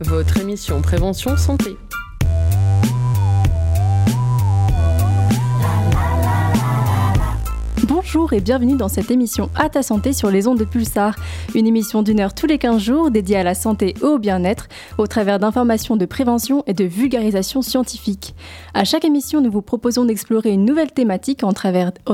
votre émission Prévention Santé. Bonjour et bienvenue dans cette émission À ta santé sur les ondes de Pulsar, une émission d'une heure tous les 15 jours dédiée à la santé et au bien-être au travers d'informations de prévention et de vulgarisation scientifique. À chaque émission, nous vous proposons d'explorer une nouvelle thématique au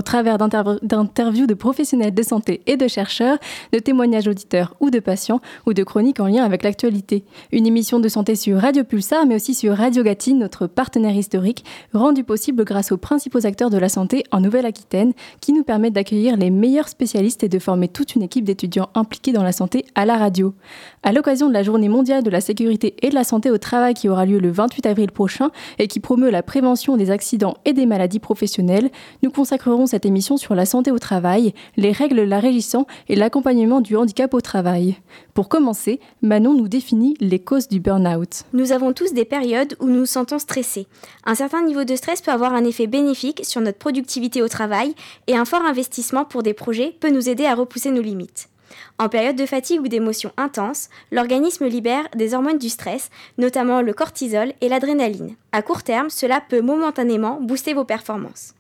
travers d'interviews de professionnels de santé et de chercheurs, de témoignages auditeurs ou de patients ou de chroniques en lien avec l'actualité. Une émission de santé sur Radio Pulsar mais aussi sur Radio Gatine, notre partenaire historique, rendue possible grâce aux principaux acteurs de la santé en Nouvelle-Aquitaine qui nous permet d'accueillir les meilleurs spécialistes et de former toute une équipe d'étudiants impliqués dans la santé à la radio. À l'occasion de la Journée mondiale de la sécurité et de la santé au travail qui aura lieu le 28 avril prochain et qui promeut la prévention des accidents et des maladies professionnelles, nous consacrerons cette émission sur la santé au travail, les règles la régissant et l'accompagnement du handicap au travail. Pour commencer, Manon nous définit les causes du burn-out. Nous avons tous des périodes où nous nous sentons stressés. Un certain niveau de stress peut avoir un effet bénéfique sur notre productivité au travail et un fort pour des projets peut nous aider à repousser nos limites. En période de fatigue ou d'émotion intense, l'organisme libère des hormones du stress, notamment le cortisol et l'adrénaline. À court terme, cela peut momentanément booster vos performances.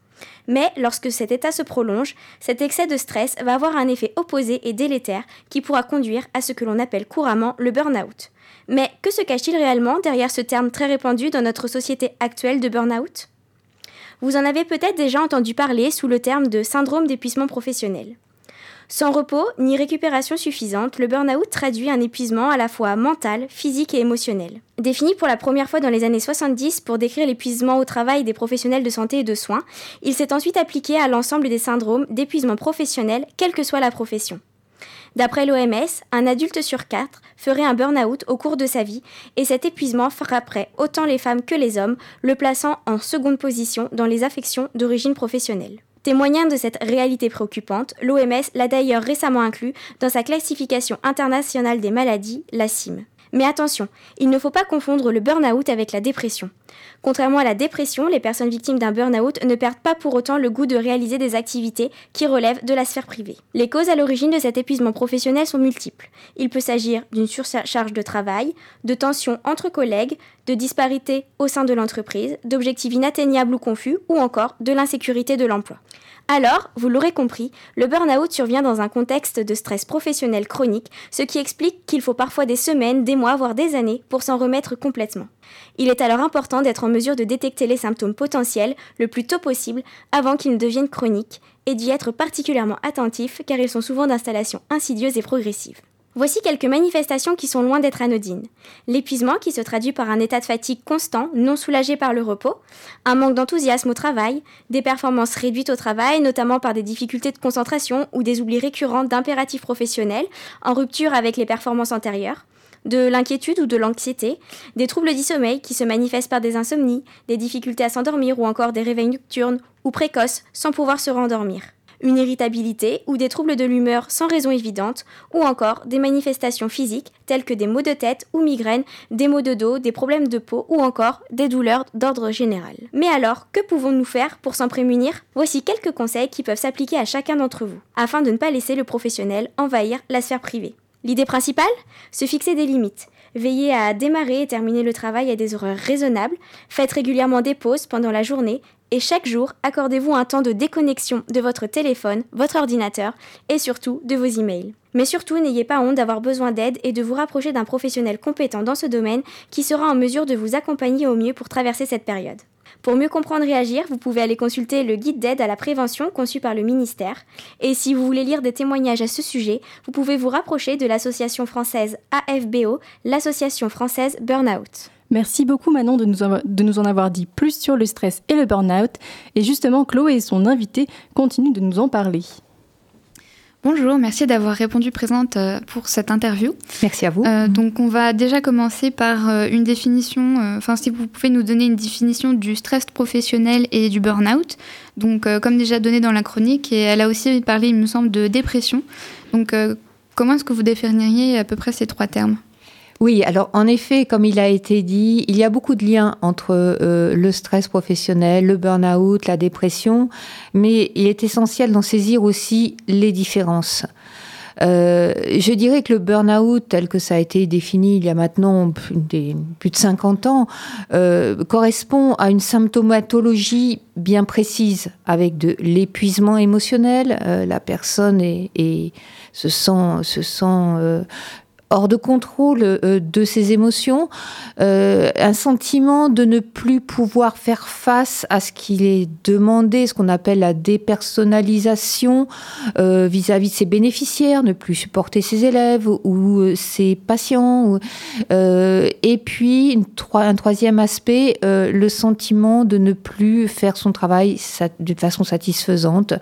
Mais lorsque cet état se prolonge, cet excès de stress va avoir un effet opposé et délétère qui pourra conduire à ce que l'on appelle couramment le burn-out. Mais que se cache-t-il réellement derrière ce terme très répandu dans notre société actuelle de burn-out? Vous en avez peut-être déjà entendu parler sous le terme de syndrome d'épuisement professionnel. Sans repos ni récupération suffisante, le burn-out traduit un épuisement à la fois mental, physique et émotionnel. Défini pour la première fois dans les années 70 pour décrire l'épuisement au travail des professionnels de santé et de soins, il s'est ensuite appliqué à l'ensemble des syndromes d'épuisement professionnel, quelle que soit la profession. D'après l'OMS, un adulte sur quatre ferait un burn-out au cours de sa vie et cet épuisement frapperait autant les femmes que les hommes, le plaçant en seconde position dans les affections d'origine professionnelle. Témoignant de cette réalité préoccupante, l'OMS l'a d'ailleurs récemment inclus dans sa classification internationale des maladies, la CIM. Mais attention, il ne faut pas confondre le burn-out avec la dépression. Contrairement à la dépression, les personnes victimes d'un burn-out ne perdent pas pour autant le goût de réaliser des activités qui relèvent de la sphère privée. Les causes à l'origine de cet épuisement professionnel sont multiples. Il peut s'agir d'une surcharge de travail, de tensions entre collègues, de disparités au sein de l'entreprise, d'objectifs inatteignables ou confus, ou encore de l'insécurité de l'emploi. Alors, vous l'aurez compris, le burn-out survient dans un contexte de stress professionnel chronique, ce qui explique qu'il faut parfois des semaines, des mois, voire des années pour s'en remettre complètement. Il est alors important d'être en mesure de détecter les symptômes potentiels le plus tôt possible avant qu'ils ne deviennent chroniques et d'y être particulièrement attentif car ils sont souvent d'installation insidieuse et progressive. Voici quelques manifestations qui sont loin d'être anodines. L'épuisement qui se traduit par un état de fatigue constant, non soulagé par le repos, un manque d'enthousiasme au travail, des performances réduites au travail, notamment par des difficultés de concentration ou des oublis récurrents d'impératifs professionnels, en rupture avec les performances antérieures, de l'inquiétude ou de l'anxiété, des troubles du sommeil qui se manifestent par des insomnies, des difficultés à s'endormir ou encore des réveils nocturnes ou précoces sans pouvoir se rendormir une irritabilité ou des troubles de l'humeur sans raison évidente, ou encore des manifestations physiques telles que des maux de tête ou migraines, des maux de dos, des problèmes de peau ou encore des douleurs d'ordre général. Mais alors, que pouvons-nous faire pour s'en prémunir? Voici quelques conseils qui peuvent s'appliquer à chacun d'entre vous, afin de ne pas laisser le professionnel envahir la sphère privée. L'idée principale? Se fixer des limites. Veillez à démarrer et terminer le travail à des horaires raisonnables. Faites régulièrement des pauses pendant la journée et chaque jour, accordez-vous un temps de déconnexion de votre téléphone, votre ordinateur et surtout de vos emails. Mais surtout, n'ayez pas honte d'avoir besoin d'aide et de vous rapprocher d'un professionnel compétent dans ce domaine qui sera en mesure de vous accompagner au mieux pour traverser cette période. Pour mieux comprendre et agir, vous pouvez aller consulter le guide d'aide à la prévention conçu par le ministère. Et si vous voulez lire des témoignages à ce sujet, vous pouvez vous rapprocher de l'association française AFBO, l'association française Burnout. Merci beaucoup Manon de nous, de nous en avoir dit plus sur le stress et le burn-out. Et justement, Chloé et son invité continuent de nous en parler. Bonjour, merci d'avoir répondu présente euh, pour cette interview. Merci à vous. Euh, donc on va déjà commencer par euh, une définition, enfin si vous pouvez nous donner une définition du stress professionnel et du burn-out. Donc comme déjà donné dans la chronique, et elle a aussi parlé, il me semble, de dépression. Donc comment est-ce que vous définiriez à peu près ces trois termes? Oui, alors en effet, comme il a été dit, il y a beaucoup de liens entre euh, le stress professionnel, le burn-out, la dépression, mais il est essentiel d'en saisir aussi les différences. Euh, je dirais que le burn-out, tel que ça a été défini il y a maintenant plus de 50 ans, euh, correspond à une symptomatologie bien précise avec de l'épuisement émotionnel. La personne se se sent hors de contrôle euh, de ses émotions, euh, un sentiment de ne plus pouvoir faire face à ce qu'il est demandé, ce qu'on appelle la dépersonnalisation euh, vis-à-vis de ses bénéficiaires, ne plus supporter ses élèves ou, ses patients. et puis, un troisième aspect, le sentiment de ne plus faire son travail d'une façon satisfaisante,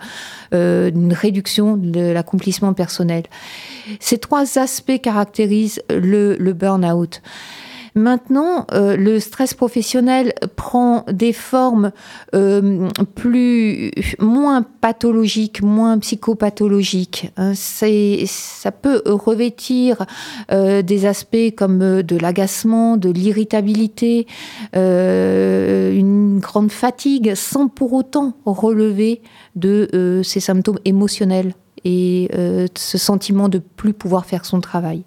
une réduction de l'accomplissement personnel. Ces trois aspects caractérisent le, le burn-out. Maintenant, euh, le stress professionnel prend des formes euh, plus moins pathologiques, moins psychopathologiques. Hein. ça peut revêtir euh, des aspects comme de l'agacement, de l'irritabilité, une grande fatigue, sans pour autant relever de ces symptômes émotionnels et euh, ce sentiment de plus pouvoir faire son travail.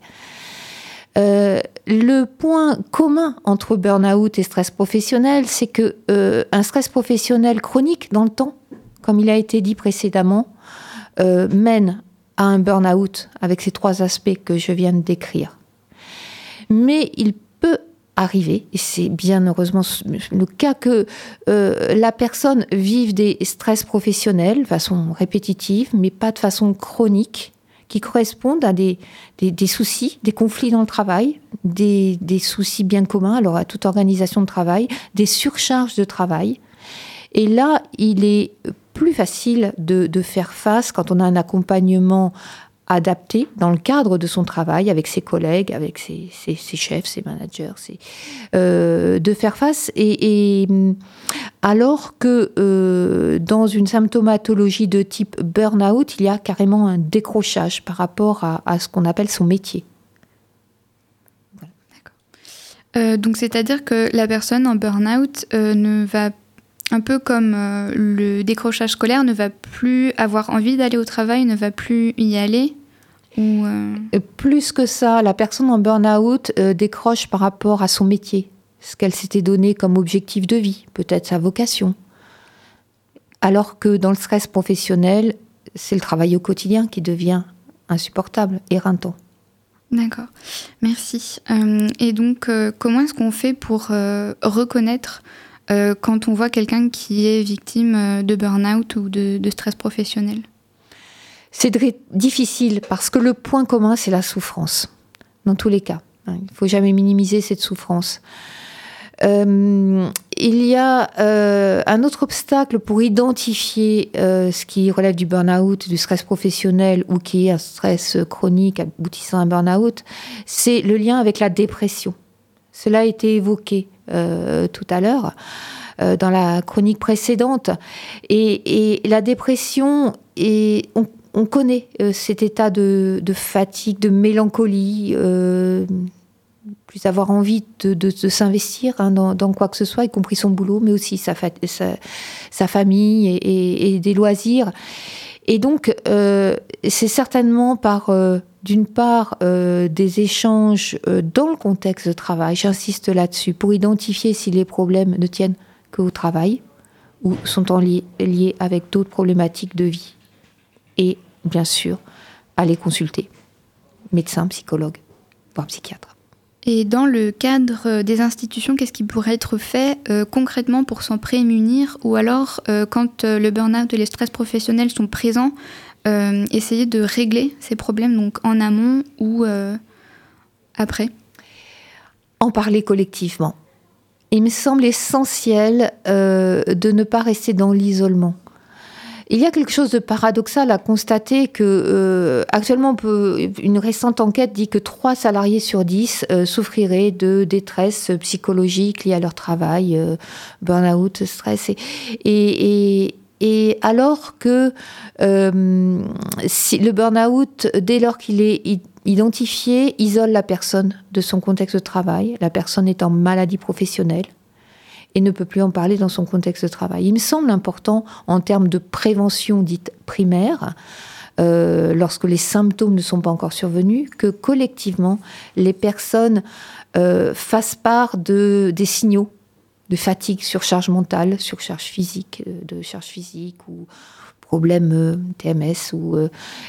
Euh, le point commun entre burn-out et stress professionnel, c'est que euh, un stress professionnel chronique dans le temps, comme il a été dit précédemment, mène à un burn-out avec ces trois aspects que je viens de décrire. Mais il arriver, et c'est bien heureusement le cas que euh, la personne vive des stress professionnels de façon répétitive, mais pas de façon chronique, qui correspondent à des, des, soucis, des conflits dans le travail, des, des, soucis bien communs, alors à toute organisation de travail, des surcharges de travail. Et là, il est plus facile de, de faire face quand on a un accompagnement adapté dans le cadre de son travail avec ses collègues, avec ses, chefs, ses managers, euh, de faire face. Et, alors que euh, dans une symptomatologie de type burn-out, il y a carrément un décrochage par rapport à, ce qu'on appelle son métier. Euh, donc c'est-à-dire que la personne en burn-out ne va un peu comme le décrochage scolaire, ne va plus avoir envie d'aller au travail, ne va plus y aller euh, plus que ça, la personne en burn-out euh, décroche par rapport à son métier, ce qu'elle s'était donné comme objectif de vie, peut-être sa vocation. Alors que dans le stress professionnel, c'est le travail au quotidien qui devient insupportable, éreintant. D'accord, merci. Euh, et donc, comment est-ce qu'on fait pour reconnaître quand on voit quelqu'un qui est victime de burn-out ou de stress professionnel? C'est difficile parce que le point commun, c'est la souffrance, dans tous les cas. Hein, il ne faut jamais minimiser cette souffrance. Euh, il y a euh, un autre obstacle pour identifier euh, ce qui relève du burn-out, du stress professionnel ou qui est un stress chronique aboutissant à un burn-out, c'est le lien avec la dépression. Cela a été évoqué tout à l'heure dans la chronique précédente. Et, et la dépression, est, on, on connaît euh, cet état de, fatigue, de mélancolie, euh, plus avoir envie de, s'investir hein, dans, quoi que ce soit, y compris son boulot, mais aussi sa, famille et, des loisirs. Et donc, euh, c'est certainement par, d'une part, des échanges dans le contexte de travail, j'insiste là-dessus, pour identifier si les problèmes ne tiennent qu'au travail ou sont liés avec d'autres problématiques de vie et bien sûr aller consulter médecin, psychologue, voire psychiatre. Et dans le cadre des institutions, qu'est-ce qui pourrait être fait euh, concrètement pour s'en prémunir Ou alors, euh, quand euh, le burn-out et les stress professionnels sont présents, essayer de régler ces problèmes donc en amont ou après? En parler collectivement. Il me semble essentiel de ne pas rester dans l'isolement. Il y a quelque chose de paradoxal à constater que euh, actuellement, une récente enquête dit que 3 salariés sur 10 euh, souffriraient de détresse psychologique liée à leur travail, euh, burn-out, stress. Et, alors que si le burn-out, dès lors qu'il est identifié, isole la personne de son contexte de travail, la personne est en maladie professionnelle, et ne peut plus en parler dans son contexte de travail. Il me semble important, en termes de prévention dite primaire, lorsque les symptômes ne sont pas encore survenus, que collectivement, les personnes fassent part de, des signaux de fatigue, surcharge mentale, surcharge physique, de charge physique ou problème TMS,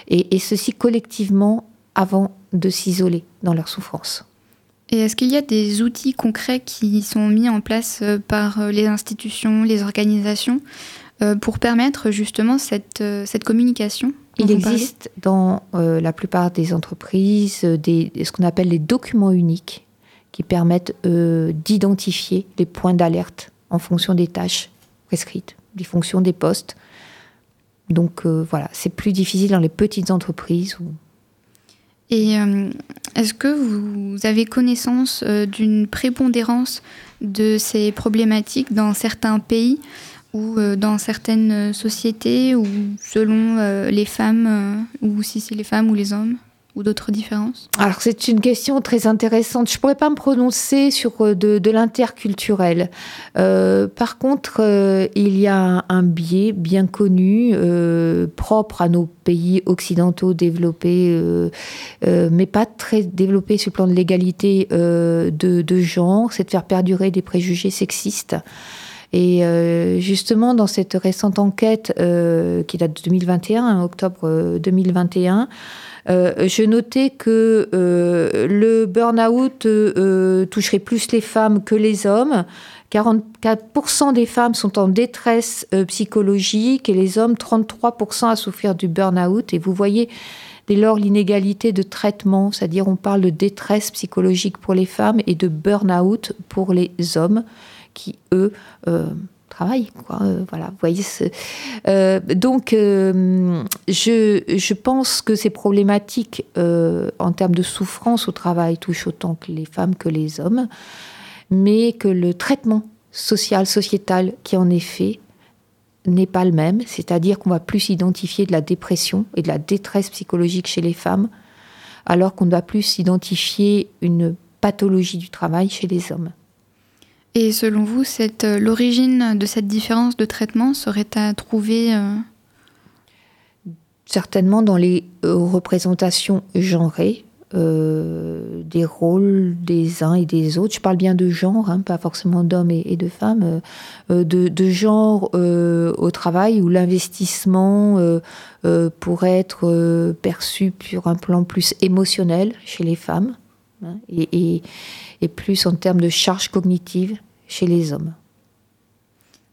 et ceci collectivement avant de s'isoler dans leur souffrance. Et est-ce qu'il y a des outils concrets qui sont mis en place euh, par euh, les institutions, les organisations, euh, pour permettre justement cette, cette communication Il existe dans la plupart des entreprises des, ce qu'on appelle les documents uniques qui permettent d'identifier les points d'alerte en fonction des tâches prescrites, des fonctions des postes. Donc voilà, c'est plus difficile dans les petites entreprises où et euh, est-ce que vous avez connaissance euh, d'une prépondérance de ces problématiques dans certains pays ou euh, dans certaines sociétés ou selon les femmes ou si c'est les femmes ou les hommes? Ou d'autres différences Alors c'est une question très intéressante. Je ne pourrais pas me prononcer sur euh, de, l'interculturel. Euh, par contre, euh, il y a un, biais bien connu, propre à nos pays occidentaux développés, mais pas très développés sur le plan de l'égalité de, genre, c'est de faire perdurer des préjugés sexistes. Et justement, dans cette récente enquête qui date de 2021, octobre 2021, euh, je notais que euh, le burn-out euh, toucherait plus les femmes que les hommes. 44% des femmes sont en détresse psychologique et les hommes 33% à souffrir du burn-out. Et vous voyez dès lors l'inégalité de traitement, c'est-à-dire on parle de détresse psychologique pour les femmes et de burn-out pour les hommes qui, eux, travail. Euh. Euh, donc, euh, je, pense que ces problématiques en termes de souffrance au travail touchent autant que les femmes que les hommes, mais que le traitement social, sociétal qui en est fait n'est pas le même. C'est-à-dire qu'on va plus identifier de la dépression et de la détresse psychologique chez les femmes, alors qu'on doit plus identifier une pathologie du travail chez les hommes. Et selon vous, euh, l'origine de cette différence de traitement serait à trouver euh, Certainement dans les euh, représentations genrées des rôles des uns et des autres. Je parle bien de genre, hein, pas forcément d'hommes et, de femmes, de, genre au travail où l'investissement pourrait être perçu sur un plan plus émotionnel chez les femmes hein, et et plus en termes de charge cognitive chez les hommes.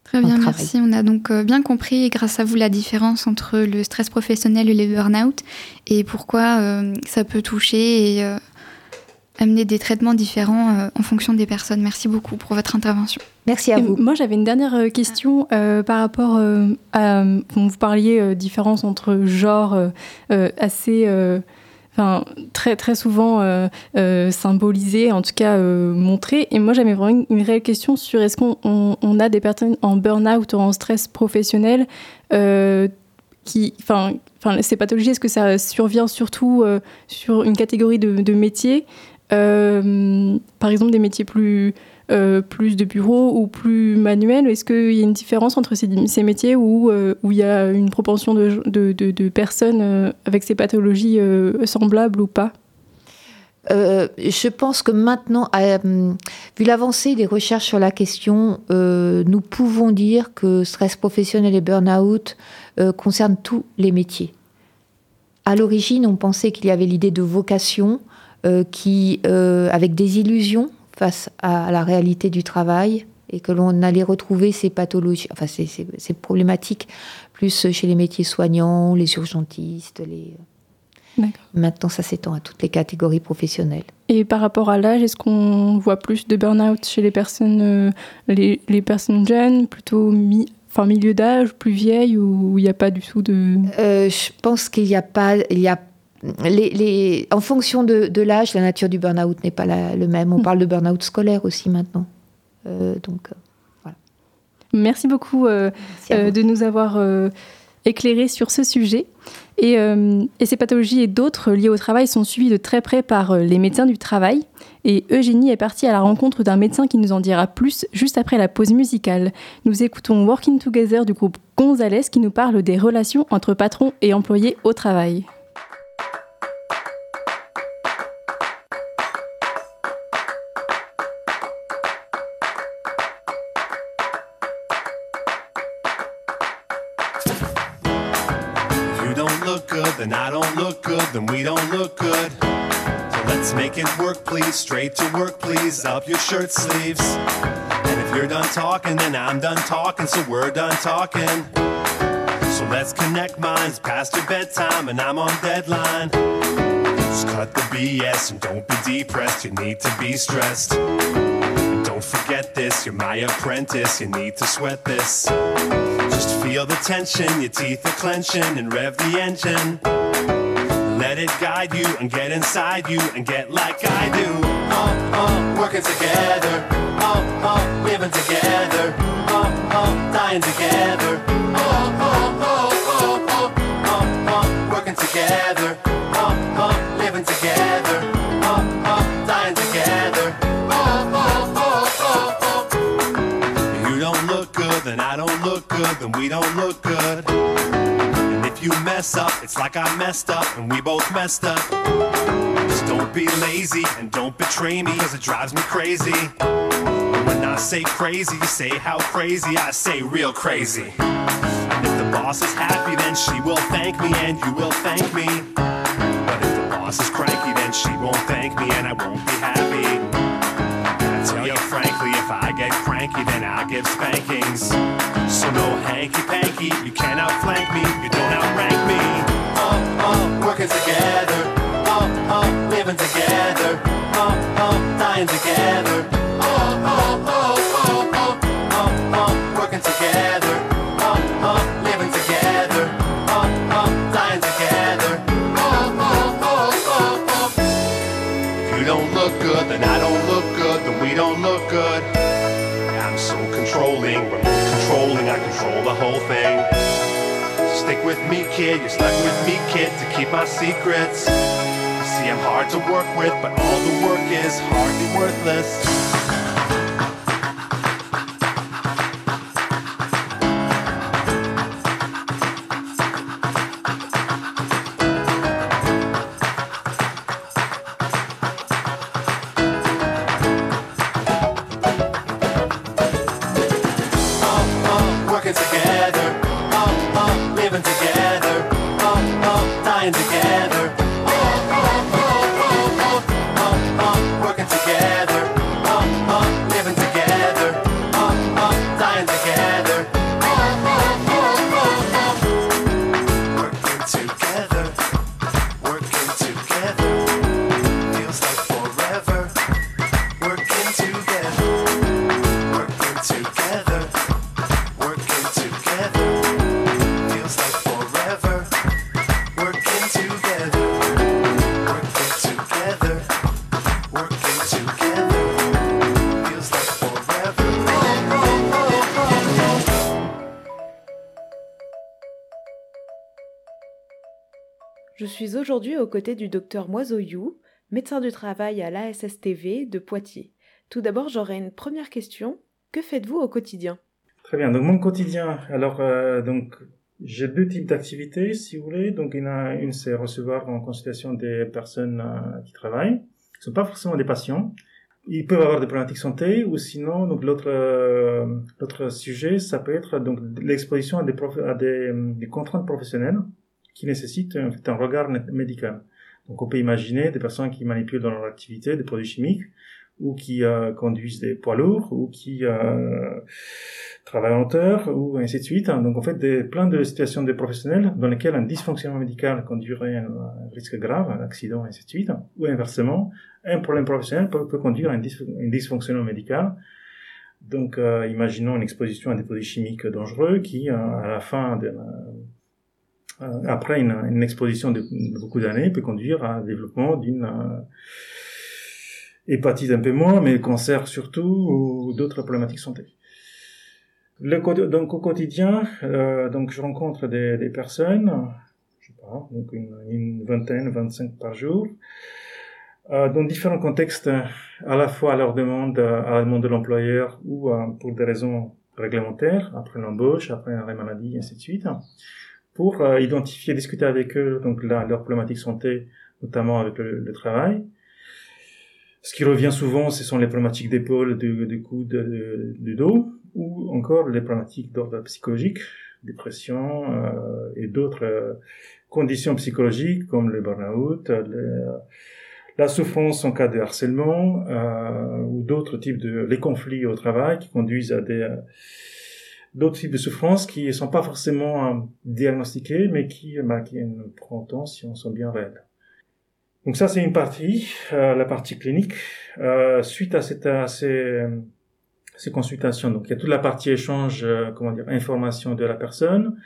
Très bien, merci. On a donc euh, bien compris, grâce à vous, la différence entre le stress professionnel et le burn-out et pourquoi euh, ça peut toucher et euh, amener des traitements différents en fonction des personnes. Merci beaucoup pour votre intervention. Merci à vous. moi, j'avais une dernière question par rapport à. Vous parliez différence entre genre assez très, très souvent euh, euh, symbolisé, en tout cas euh, montré. Et moi, j'avais vraiment une, réelle question sur est-ce qu'on on, a des personnes en burn-out ou en stress professionnel qui, enfin, ces pathologies, est-ce que ça survient surtout sur une catégorie de métiers, par exemple des métiers plus euh, plus de bureaux ou plus manuels Est-ce qu'il y a une différence entre ces, métiers où, euh, où il y a une propension de, personnes euh, avec ces pathologies semblables ou pas? Je pense que maintenant, vu l'avancée des recherches sur la question, nous pouvons dire que stress professionnel et burn-out concernent tous les métiers. À l'origine, on pensait qu'il y avait l'idée de vocation qui, avec des illusions, face à la réalité du travail et que l'on allait retrouver ces pathologies, enfin ces, ces, problématiques plus chez les métiers soignants, les urgentistes, les... Maintenant, ça s'étend à toutes les catégories professionnelles. Et par rapport à l'âge, est-ce qu'on voit plus de burn-out chez les personnes, euh, les, les, personnes jeunes, plutôt mi enfin, milieu d'âge, plus vieilles, ou il n'y a pas du tout de... Euh, je pense qu'il n'y a pas... Il y a les, en fonction de, l'âge, la nature du burn-out n'est pas le même. On mm. parle de burn-out scolaire aussi maintenant. Euh, donc, euh, voilà. Merci beaucoup euh, de nous avoir éclairé sur ce sujet. Et, et ces pathologies et d'autres liées au travail sont suivies de très près par les médecins du travail. Et Eugénie est partie à la rencontre d'un médecin qui nous en dira plus juste après la pause musicale. Nous écoutons Working Together du groupe Gonzalez qui nous parle des relations entre patrons et employés au travail. Then I don't look good, then we don't look good. So let's make it work, please. Straight to work, please. Up your shirt sleeves. And if you're done talking, then I'm done talking, so we're done talking. So let's connect minds past your bedtime, and I'm on deadline. Just cut the BS and don't be depressed. You need to be stressed. And don't forget this, you're my apprentice. You need to sweat this. Just feel the tension, your teeth are clenching, and rev the engine. Let it guide you and get inside you and get like I do. Oh, oh, working together. Oh, oh, living together. Oh, oh, dying together. Oh, oh, oh, oh, oh, oh, oh, working together. Oh, oh, living together. Then we don't look good. And if you mess up, it's like I messed up and we both messed up. Just don't be lazy and don't betray me, cause it drives me crazy. And when I say crazy, you say how crazy, I say real crazy. And if the boss is happy, then she will thank me and you will thank me. But if the boss is cranky, then she won't thank me and I won't be happy. I tell you frankly, if I get cranky, then I'll give spankings. You can't with me, kid, you're stuck with me, kid, to keep my secrets. You see, I'm hard to work with, but all the work is hardly worthless. Je suis aujourd'hui aux côtés du docteur Moisoyou, médecin du travail à l'ASSTV de Poitiers. Tout d'abord, j'aurais une première question. Que faites-vous au quotidien? Très bien. Donc mon quotidien. Alors euh, donc j'ai deux types d'activités, si vous voulez. Donc il y en a une, c'est recevoir en consultation des personnes euh, qui travaillent. Ce sont pas forcément des patients. Ils peuvent avoir des problématiques santé ou sinon donc l'autre euh, l'autre sujet, ça peut être donc l'exposition à des contraintes professionnelles qui fait un regard médical. Donc on peut imaginer des personnes qui manipulent dans leur activité des produits chimiques ou qui euh, conduisent des poids lourds ou qui euh, travaillent en hauteur ou ainsi de suite. Donc en fait des, plein de situations de professionnels dans lesquelles un dysfonctionnement médical conduirait à un, risque grave, un accident ainsi de suite, ou inversement un problème professionnel peut, conduire à un, dys- un dysfonctionnement médical. Donc euh, imaginons une exposition à des produits chimiques dangereux qui à la fin de euh, après une, une exposition de, beaucoup d'années peut conduire à un développement d'une euh, hépatite un peu moins, mais cancer surtout, ou d'autres problématiques santé. Le, donc au quotidien, euh, donc je rencontre des, des personnes, je sais pas, donc une, une vingtaine, 25 par jour, euh, dans différents contextes, à la fois à leur demande, à la demande de l'employeur ou euh, pour des raisons réglementaires, après l'embauche, après l'arrêt maladie, et ainsi de suite, pour euh, identifier, discuter avec eux donc la, leur problématique santé, notamment avec le, le, travail. Ce qui revient souvent, ce sont les problématiques d'épaule, de, de coude, du dos, ou encore les problématiques d'ordre psychologique, dépression euh, et d'autres euh, conditions psychologiques comme le burn-out, la souffrance en cas de harcèlement euh, ou d'autres types de les conflits au travail qui conduisent à des d'autres types de souffrances qui ne sont pas forcément diagnostiquées mais qui bah, qui prend temps si on sont bien réelles. Donc ça c'est une partie, la partie clinique. suite à cette à ces ces consultations. Donc il y a toute la partie échange, euh, comment dire, information de la personne.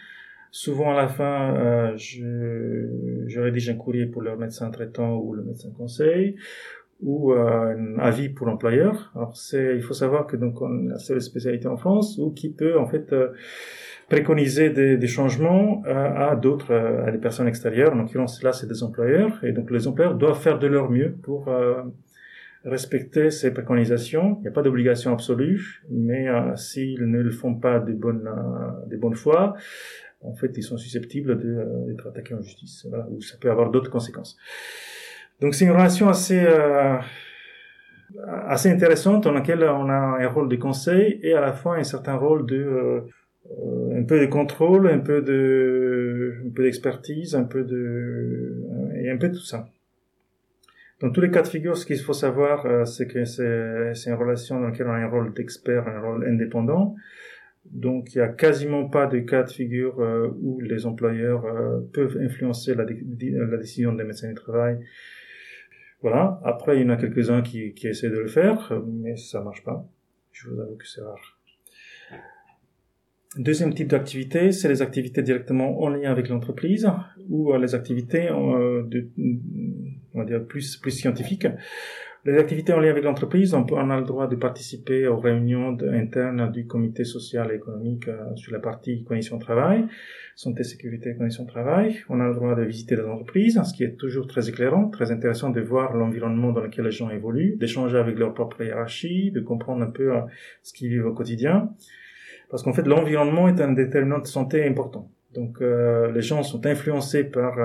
Souvent à la fin, euh, je, je rédige un courrier pour le médecin traitant ou le médecin conseil ou euh, un avis pour l'employeur. Alors c'est, il faut savoir que donc on a la seule spécialité en France ou qui peut en fait euh, préconiser des, des changements à d'autres, à des personnes extérieures. En l'occurrence là, c'est des employeurs et donc les employeurs doivent faire de leur mieux pour respecter ces préconisations. Il n'y a pas d'obligation absolue, mais euh, s'ils ne le font pas de bonne, euh, de bonne foi, en fait, ils sont susceptibles euh, d'être attaqués en justice. Voilà, ou ça peut avoir d'autres conséquences. Donc c'est une relation assez euh, assez intéressante dans laquelle on a un rôle de conseil et à la fois un certain rôle de euh, un peu de contrôle, un peu de un peu d'expertise, un peu de et un peu tout ça. Dans tous les cas de figure, ce qu'il faut savoir, euh, c'est que c'est une relation dans laquelle on a un rôle d'expert, un rôle indépendant. Donc, il n'y a quasiment pas de cas de figure euh, où les employeurs euh, peuvent influencer la, décision des médecins du travail. Voilà. Après, il y en a quelques-uns qui, qui essaient de le faire, mais ça marche pas. Je vous avoue que c'est rare. Deuxième type d'activité, c'est les activités directement en lien avec l'entreprise ou les activités de, on va dire plus plus scientifiques. Les activités en lien avec l'entreprise, on, on, a le droit de participer aux réunions internes du comité social et économique euh, sur la partie conditions de travail, santé, sécurité et conditions de travail. On a le droit de visiter les entreprises, ce qui est toujours très éclairant, très intéressant de voir l'environnement dans lequel les gens évoluent, d'échanger avec leur propre hiérarchie, de comprendre un peu euh, ce qu'ils vivent au quotidien. Parce qu'en fait, l'environnement est un déterminant de santé important. Donc euh, les gens sont influencés par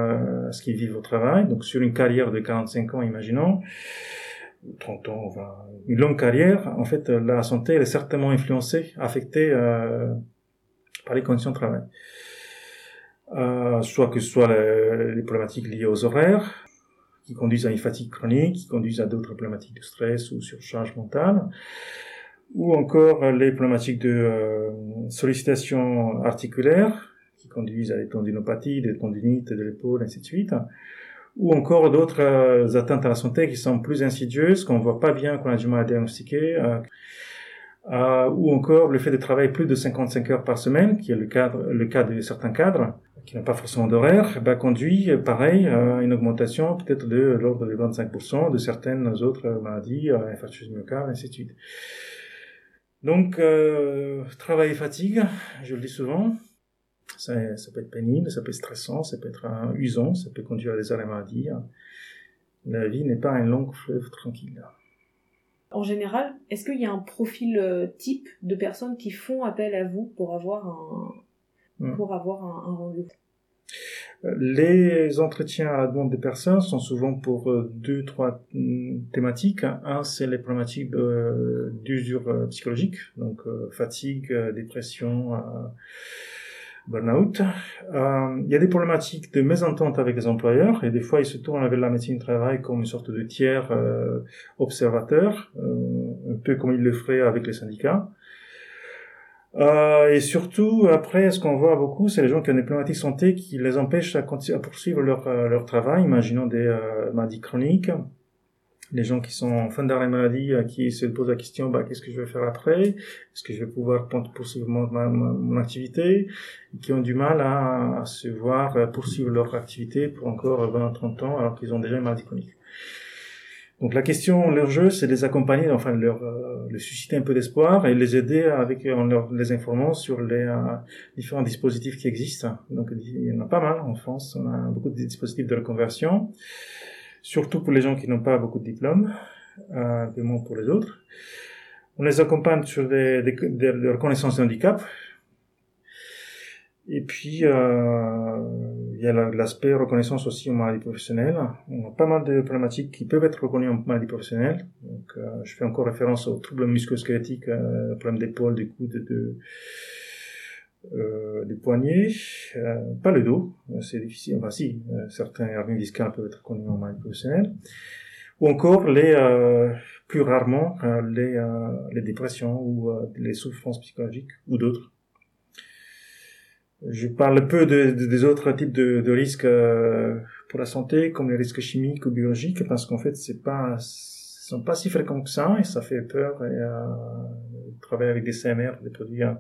ce qu'ils vivent au travail. Donc sur une carrière de 45 ans, imaginons, 30 ans, une longue carrière, en fait la santé est certainement influencée, affectée euh, par les conditions de travail. Euh, soit que ce soit les, problématiques liées aux horaires, qui conduisent à une fatigue chronique, qui conduisent à d'autres problématiques de stress ou surcharge mentale, ou encore les problématiques de euh, sollicitation articulaire, qui conduisent à des tendinopathies, des tendinites de l'épaule, ainsi de suite. Ou encore d'autres euh, atteintes à la santé qui sont plus insidieuses, qu'on voit pas bien, qu'on a du mal à diagnostiquer. Euh, euh, ou encore le fait de travailler plus de 55 heures par semaine, qui est le, cadre, le cas de certains cadres, qui n'ont pas forcément d'horaire, bah, conduit, pareil, à une augmentation peut-être de l'ordre de 25% de certaines autres maladies, euh, infarctus myocarde, ainsi de suite. Donc, euh, travail et fatigue, je le dis souvent, ça, ça, peut être pénible, ça peut être stressant, ça peut être uh, usant, ça peut conduire à des arrêts maladie. La vie n'est pas un long fleuve tranquille. En général, est-ce qu'il y a un profil euh, type de personnes qui font appel à vous pour avoir un, mmh. pour avoir un, un rendez-vous? Les entretiens à la demande des personnes sont souvent pour euh, deux, trois mm, thématiques. Un, c'est les problématiques euh, d'usure psychologique, donc euh, fatigue, dépression, burn-out. Euh, il y a des problématiques de mésentente avec les employeurs et des fois ils se tournent avec la médecine du travail comme une sorte de tiers euh, observateur, euh, un peu comme ils le feraient avec les syndicats. Euh, et surtout, après, ce qu'on voit beaucoup, c'est les gens qui ont des problématiques santé qui les empêchent à, poursuivre leur, euh, leur travail, imaginons des maladies chroniques, les gens qui sont en fin d'arrêt maladie, euh, qui se posent la question, bah, qu'est-ce que je vais faire après? Est-ce que je vais pouvoir poursuivre mon, activité? Et Qui ont du mal à, se voir euh, poursuivre leur activité pour encore 20, 30 ans alors qu'ils ont déjà une maladie chronique. Donc la question, leur jeu, c'est de les accompagner, enfin leur, euh, les susciter un peu d'espoir et les aider avec en leur, les informant sur les euh, différents dispositifs qui existent. Donc il y en a pas mal en France, on a beaucoup de dispositifs de reconversion, surtout pour les gens qui n'ont pas beaucoup de diplômes, euh, moins pour les autres. On les accompagne sur des, des, des reconnaissances de handicap, et puis, euh, il y a l'aspect reconnaissance aussi en maladie professionnelle. On a pas mal de problématiques qui peuvent être reconnues en maladie professionnelle. Donc, euh, je fais encore référence aux troubles musculo-squelettiques, euh, problèmes d'épaule, des coudes, de, euh, des poignets, euh, pas le dos, c'est difficile. Enfin, si, euh, certains hernies discales peuvent être reconnus en maladie professionnelle. Ou encore les, plus rarement, les, les dépressions ou les souffrances psychologiques ou d'autres. Je parle peu de, des autres types de, de risques euh, pour la santé, comme les risques chimiques ou biologiques, parce qu'en fait, c'est pas, sont pas si fréquents que ça, et ça fait peur. Et, euh, travailler avec des CMR, des produits euh,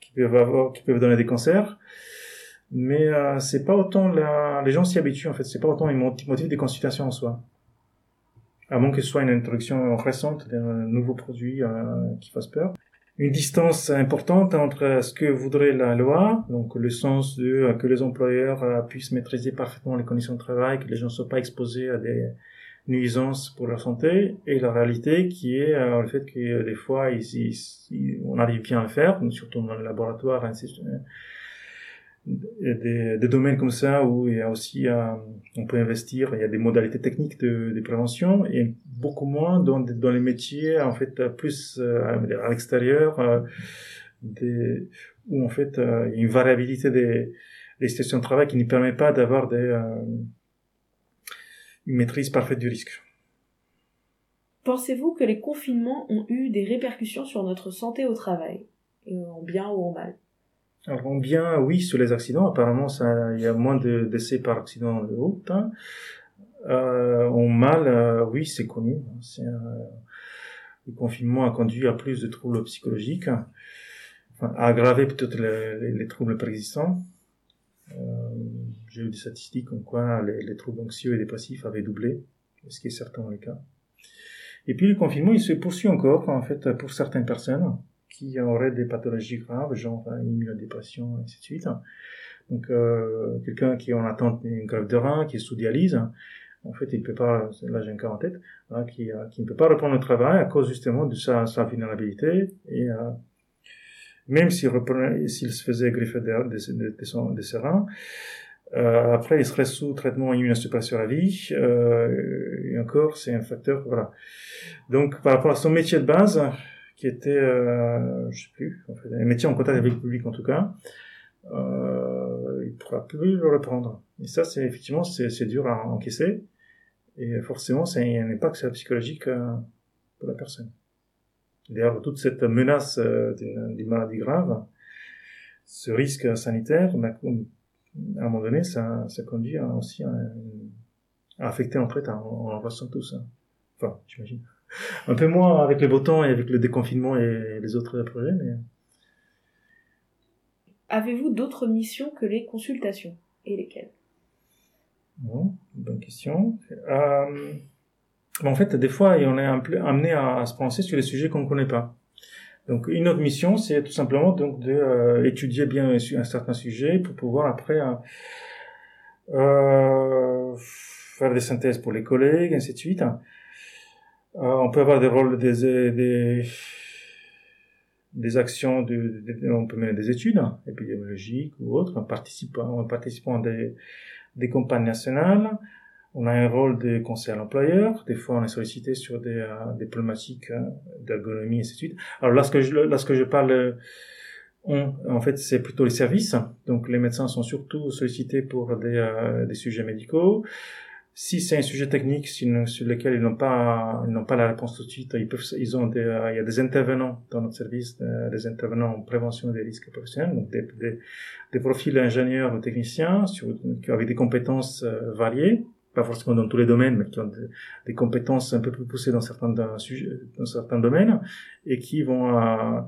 qui peuvent avoir, qui peuvent donner des cancers. Mais euh, c'est pas autant la, les gens s'y habituent en fait. C'est pas autant les motifs des consultations en soi. À moins que ce soit une introduction récente d'un nouveau produit euh, qui fasse peur une distance importante entre ce que voudrait la loi, donc le sens de euh, que les employeurs euh, puissent maîtriser parfaitement les conditions de travail, que les gens ne soient pas exposés à des nuisances pour leur santé, et la réalité qui est euh, le fait que des fois on arrive bien à le faire, surtout dans le laboratoire, ainsi, des, domaines comme ça où il y a aussi euh, on peut investir il y a des modalités techniques de, prévention et beaucoup moins dans, les métiers en fait plus euh, à l'extérieur euh, où en fait il y a une variabilité des, des situations de travail qui ne permet pas d'avoir des une maîtrise parfaite du risque. Pensez-vous que les confinements ont eu des répercussions sur notre santé au travail, en bien ou en mal? Alors, bien, oui, sur les accidents, apparemment, ça, il y a moins de décès par accident de route. Hein. Euh, en mal, euh, oui, c'est connu. C'est, euh, le confinement a conduit à plus de troubles psychologiques, enfin, a aggravé peut-être les, les, troubles préexistants. J'ai eu des statistiques comme quoi les, les, troubles anxieux et dépressifs avaient doublé, ce qui est certain dans les cas. Et puis le confinement, il se poursuit encore, en fait, pour certaines personnes qui aurait des pathologies graves, genre immunodépression, et ainsi de suite. Donc, euh, quelqu'un qui est en attente d'une grève de rein, qui est sous dialyse, en fait, il peut pas, là j'ai un cas en tête, hein, qui, euh, qui ne peut pas reprendre le travail à cause justement de sa, sa vulnérabilité et euh, même s'il reprenait, s'il se faisait greffer de, de, de, de ses reins, euh, après il serait sous traitement immunosuppresseur à vie, euh, et encore c'est un facteur, voilà. Donc par rapport à son métier de base, qui était, euh, je sais plus, en fait, un métier en contact avec le public en tout cas, euh, il pourra plus le reprendre. Et ça, c'est effectivement, c'est dur à encaisser. Et forcément, c'est un impact psychologique euh, pour la personne. D'ailleurs, toute cette menace euh, d'une maladie grave, ce risque sanitaire, à un moment donné, ça, ça conduit aussi à, à affecter en fait, on, en ressent tous. Hein. Enfin, j'imagine un peu moins avec le beau temps et avec le déconfinement et les autres projets. Mais... Avez-vous d'autres missions que les consultations? Et lesquelles? Bon, bonne question. Euh, en fait, des fois, on est amené à, se penser sur les sujets qu'on ne connaît pas. Donc, une autre mission, c'est tout simplement donc de euh, bien un, certain sujet pour pouvoir après euh, euh, faire des synthèses pour les collègues, ainsi de suite. On peut avoir des rôles, des, des, actions, de, on peut mener des études épidémiologiques ou autres, en participant, en participant à des, des campagnes nationales. On a un rôle de conseil à l'employeur. Des fois, on est sollicité sur des, euh, des problématiques euh, d'ergonomie et ainsi de. Alors, lorsque je, lorsque je parle on, en fait, c'est plutôt les services. Donc, les médecins sont surtout sollicités pour des, des sujets médicaux. Si c'est un sujet technique sur, lequel ils n'ont pas, ils n'ont pas la réponse tout de suite, ils peuvent, ils ont des, il y a des intervenants dans notre service, euh, des intervenants en prévention des risques professionnels, donc des, des, des profils d'ingénieurs ou techniciens sur, ont des compétences euh, variées, pas forcément dans tous les domaines, mais qui ont des, compétences un peu plus poussées dans certains, dans, dans certains domaines, et qui vont, euh,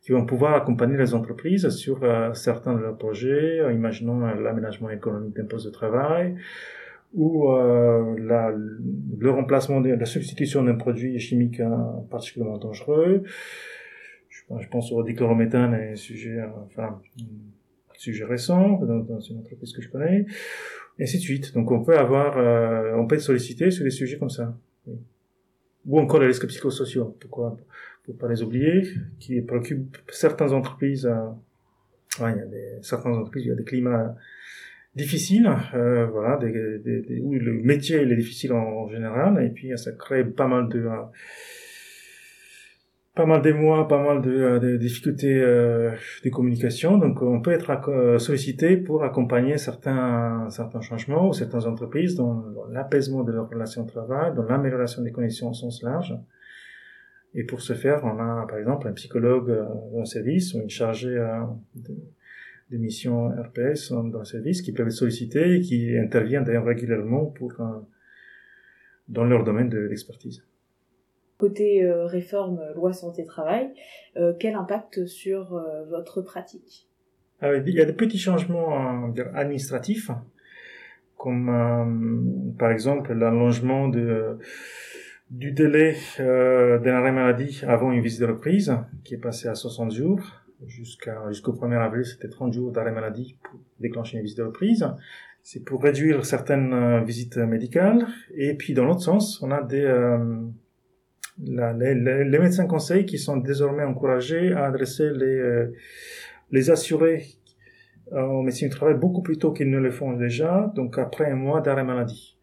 qui vont pouvoir accompagner les entreprises sur certains de leurs projets, imaginons l'aménagement économique d'un poste de travail, ou euh, la, le remplacement, de, la substitution d'un produit chimique euh, particulièrement dangereux. Je, pense au dichlorométhane, un sujet, euh, enfin, sujet récent dans, une entreprise que je connais, et ainsi de suite. Donc on peut avoir, euh, on peut être sollicité sur des sujets comme ça. Oui. Ou encore les risques psychosociaux, pourquoi, pour pas les oublier, qui préoccupent certaines entreprises. Euh, il y a des, certaines entreprises, il y a des climats difficile, euh, voilà, des, des, où le métier il est difficile en, en, général, et puis ça crée pas mal de euh, pas mal d'émois, pas mal de, euh, de difficultés euh, de communication. Donc on peut être euh, sollicité pour accompagner certains certains changements ou certaines entreprises dans, l'apaisement de leur relation de travail, dans l'amélioration des conditions au sens large. Et pour ce faire, on a par exemple un psychologue dans le service ou une chargée de, des missions RPS dans le service qui peuvent être sollicitées et qui interviennent d'ailleurs régulièrement pour, euh, dans leur domaine d'expertise. Côté euh, réforme loi santé-travail, euh, quel impact sur euh, votre pratique? Ah Il y a des petits changements administratifs, comme par exemple l'allongement de du délai d'un arrêt maladie avant une visite de reprise, qui est passé à 60 jours jusqu'à jusqu'au 1er avril, c'était 30 jours d'arrêt maladie pour déclencher une visite de reprise. C'est pour réduire certaines euh, visites médicales. Et puis dans l'autre sens, on a des euh, les, médecins conseils qui sont désormais encouragés à adresser les euh, les assurés euh, au médecin du travail beaucoup plus tôt qu'ils ne le font déjà, donc après un mois d'arrêt maladie.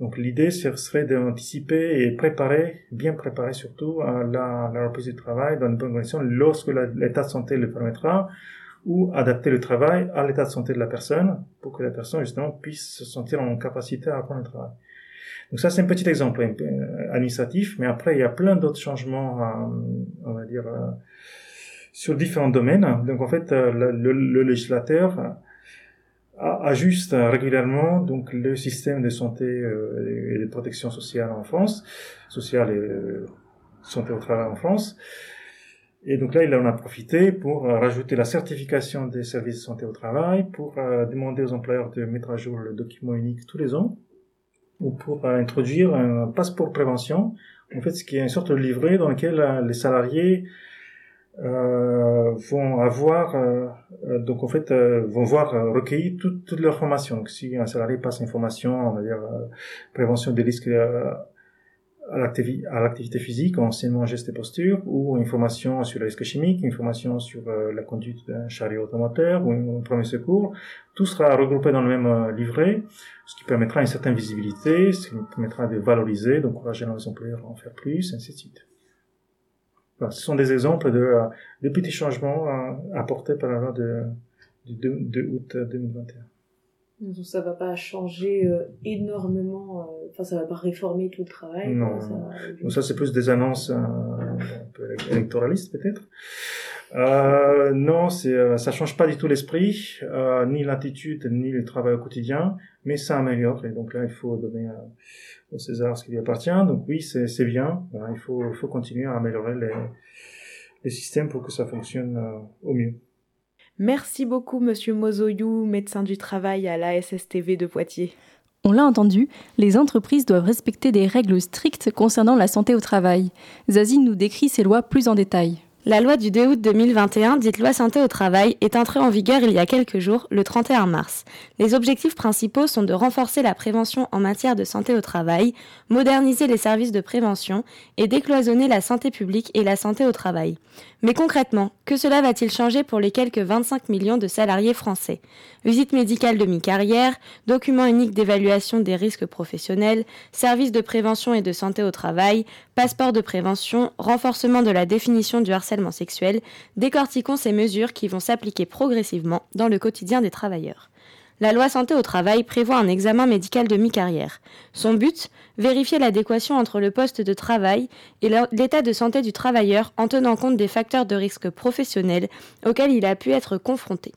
Donc l'idée serait d'anticiper et préparer, bien préparer surtout la, la reprise du travail dans une bonne condition lorsque l'état de santé le permettra, ou adapter le travail à l'état de santé de la personne pour que la personne justement puisse se sentir en capacité à reprendre le travail. Donc ça c'est un petit exemple euh, administratif, mais après il y a plein d'autres changements, euh, on va dire, euh, sur différents domaines. Donc en fait le, le, législateur ajuste régulièrement donc le système de santé et de protection sociale en France, sociale et santé au travail en France. Et donc là, il en a profité pour rajouter la certification des services de santé au travail, pour demander aux employeurs de mettre à jour le document unique tous les ans, ou pour euh, introduire un passeport prévention, en fait, ce qui est une sorte de livret dans lequel les salariés euh, vont avoir euh, euh, donc en fait euh, vont voir euh, recueillir toute, toute leur formation. Donc, si un salarié passe une formation, on va dire prévention des risques à l'activité physique, enseignement geste et posture, ou une formation sur les risques chimiques, une formation sur la conduite d'un chariot automoteur ou un premier secours, tout sera regroupé dans le même livret, ce qui permettra une certaine visibilité, ce qui permettra de valoriser, d'encourager les employeurs à en faire plus, ainsi de suite ce sont des exemples de, euh, de petits changements euh, apportés par la loi de, 2, 2 août 2021. Donc ça va pas changer euh, énormément, euh, enfin ça va pas réformer tout le travail. Non, ça, Donc ça c'est plus des annonces euh, un peu électoralistes peut-être. Euh, non, c'est ça change pas du tout l'esprit, ni l'attitude, ni le travail au quotidien, mais ça améliore. Et donc là il faut donner au César ce qui lui appartient. Donc oui, c'est bien. il faut, faut continuer à améliorer les, les systèmes pour que ça fonctionne au mieux. Merci beaucoup, monsieur Mozoyou, médecin du travail à l'ASSTV de Poitiers. On l'a entendu, les entreprises doivent respecter des règles strictes concernant la santé au travail. Zazie nous décrit ces lois plus en détail. La loi du 2 août 2021, dite loi santé au travail, est entrée en vigueur il y a quelques jours, le 31 mars. Les objectifs principaux sont de renforcer la prévention en matière de santé au travail, moderniser les services de prévention et décloisonner la santé publique et la santé au travail. Mais concrètement, que cela va-t-il changer pour les quelques 25 millions de salariés français? Visite médicale de mi-carrière, document unique d'évaluation des risques professionnels, services de prévention et de santé au travail, passeport de prévention, renforcement de la définition du harcèlement sexuel, décortiquons ces mesures qui vont s'appliquer progressivement dans le quotidien des travailleurs. La loi santé au travail prévoit un examen médical de mi-carrière. Son but Vérifier l'adéquation entre le poste de travail et l'état de santé du travailleur en tenant compte des facteurs de risque professionnels auxquels il a pu être confronté.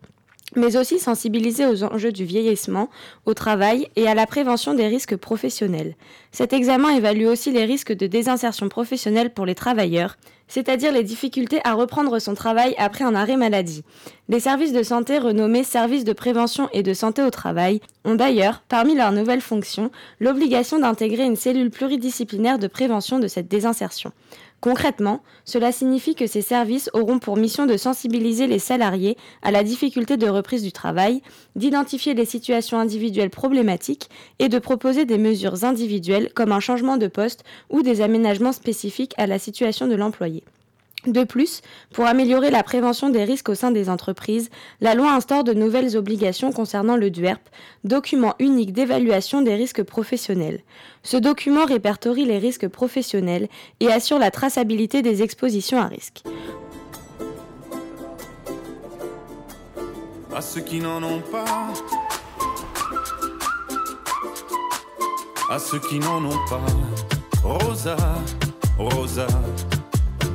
Mais aussi sensibiliser aux enjeux du vieillissement, au travail et à la prévention des risques professionnels. Cet examen évalue aussi les risques de désinsertion professionnelle pour les travailleurs, c'est-à-dire les difficultés à reprendre son travail après un arrêt maladie. Les services de santé renommés services de prévention et de santé au travail ont d'ailleurs, parmi leurs nouvelles fonctions, l'obligation d'intégrer une cellule pluridisciplinaire de prévention de cette désinsertion. Concrètement, cela signifie que ces services auront pour mission de sensibiliser les salariés à la difficulté de reprise du travail, d'identifier les situations individuelles problématiques et de proposer des mesures individuelles comme un changement de poste ou des aménagements spécifiques à la situation de l'employé. De plus, pour améliorer la prévention des risques au sein des entreprises, la loi instaure de nouvelles obligations concernant le DUERP, document unique d'évaluation des risques professionnels. Ce document répertorie les risques professionnels et assure la traçabilité des expositions à risque. À ceux qui n'en ont pas.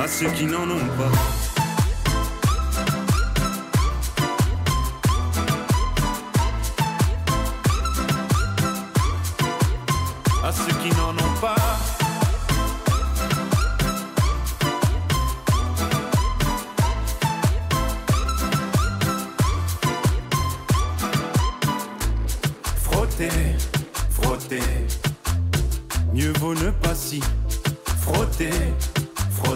À ceux qui n'en ont pas. À ceux qui n'en ont pas. Frotter, frotter. Mieux vaut ne pas si frotter,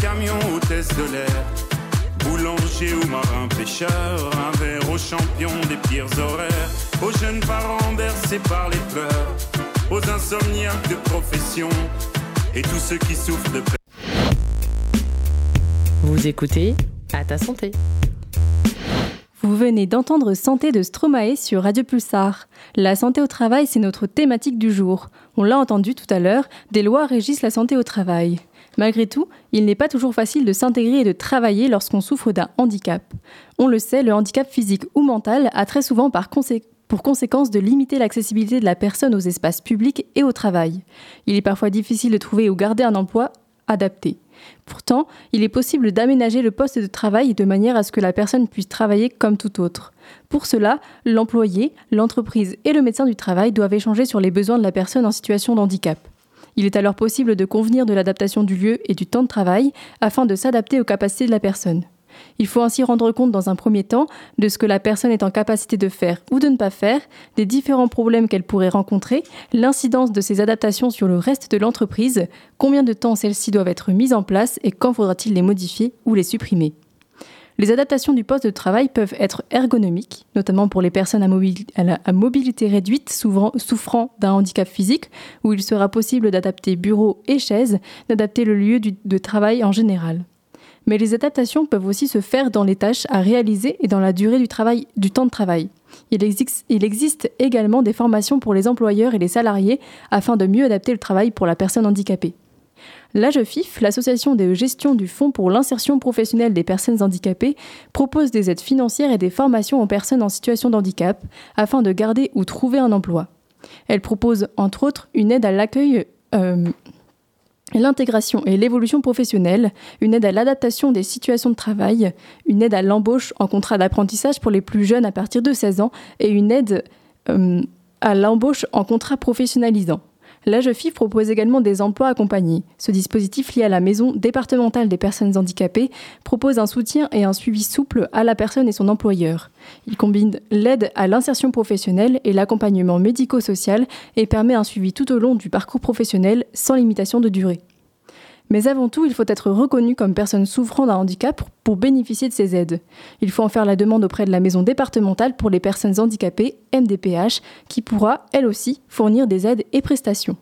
Camion, hôtesse de l'air, boulanger ou marin pêcheur, un verre aux champions des pires horaires, aux jeunes parents bercés par les pleurs, aux insomniaques de profession et tous ceux qui souffrent de Vous écoutez À ta santé. Vous venez d'entendre Santé de Stromae sur Radio Pulsar. La santé au travail, c'est notre thématique du jour. On l'a entendu tout à l'heure, des lois régissent la santé au travail. Malgré tout, il n'est pas toujours facile de s'intégrer et de travailler lorsqu'on souffre d'un handicap. On le sait, le handicap physique ou mental a très souvent pour conséquence de limiter l'accessibilité de la personne aux espaces publics et au travail. Il est parfois difficile de trouver ou garder un emploi adapté. Pourtant, il est possible d'aménager le poste de travail de manière à ce que la personne puisse travailler comme tout autre. Pour cela, l'employé, l'entreprise et le médecin du travail doivent échanger sur les besoins de la personne en situation de handicap. Il est alors possible de convenir de l'adaptation du lieu et du temps de travail afin de s'adapter aux capacités de la personne. Il faut ainsi rendre compte dans un premier temps de ce que la personne est en capacité de faire ou de ne pas faire, des différents problèmes qu'elle pourrait rencontrer, l'incidence de ces adaptations sur le reste de l'entreprise, combien de temps celles-ci doivent être mises en place et quand faudra-t-il les modifier ou les supprimer. Les adaptations du poste de travail peuvent être ergonomiques, notamment pour les personnes à, mobilité réduite souffrant, d'un handicap physique, où il sera possible d'adapter bureau et chaises, d'adapter le lieu de travail en général. Mais les adaptations peuvent aussi se faire dans les tâches à réaliser et dans la durée du, temps de travail. Il existe également des formations pour les employeurs et les salariés afin de mieux adapter le travail pour la personne handicapée. L'AGEFIF, l'association de gestion du Fonds pour l'insertion professionnelle des personnes handicapées, propose des aides financières et des formations aux personnes en situation de handicap afin de garder ou trouver un emploi. Elle propose entre autres une aide à l'accueil, euh, l'intégration et l'évolution professionnelle, une aide à l'adaptation des situations de travail, une aide à l'embauche en contrat d'apprentissage pour les plus jeunes à partir de 16 ans et une aide euh, à l'embauche en contrat professionnalisant. L'AGEFIF propose également des emplois accompagnés. Ce dispositif lié à la maison départementale des personnes handicapées propose un soutien et un suivi souple à la personne et son employeur. Il combine l'aide à l'insertion professionnelle et l'accompagnement médico-social et permet un suivi tout au long du parcours professionnel sans limitation de durée. Mais avant tout, il faut être reconnu comme personne souffrant d'un handicap pour bénéficier de ces aides. Il faut en faire la demande auprès de la maison départementale pour les personnes handicapées, MDPH, qui pourra, elle aussi, fournir des aides et prestations.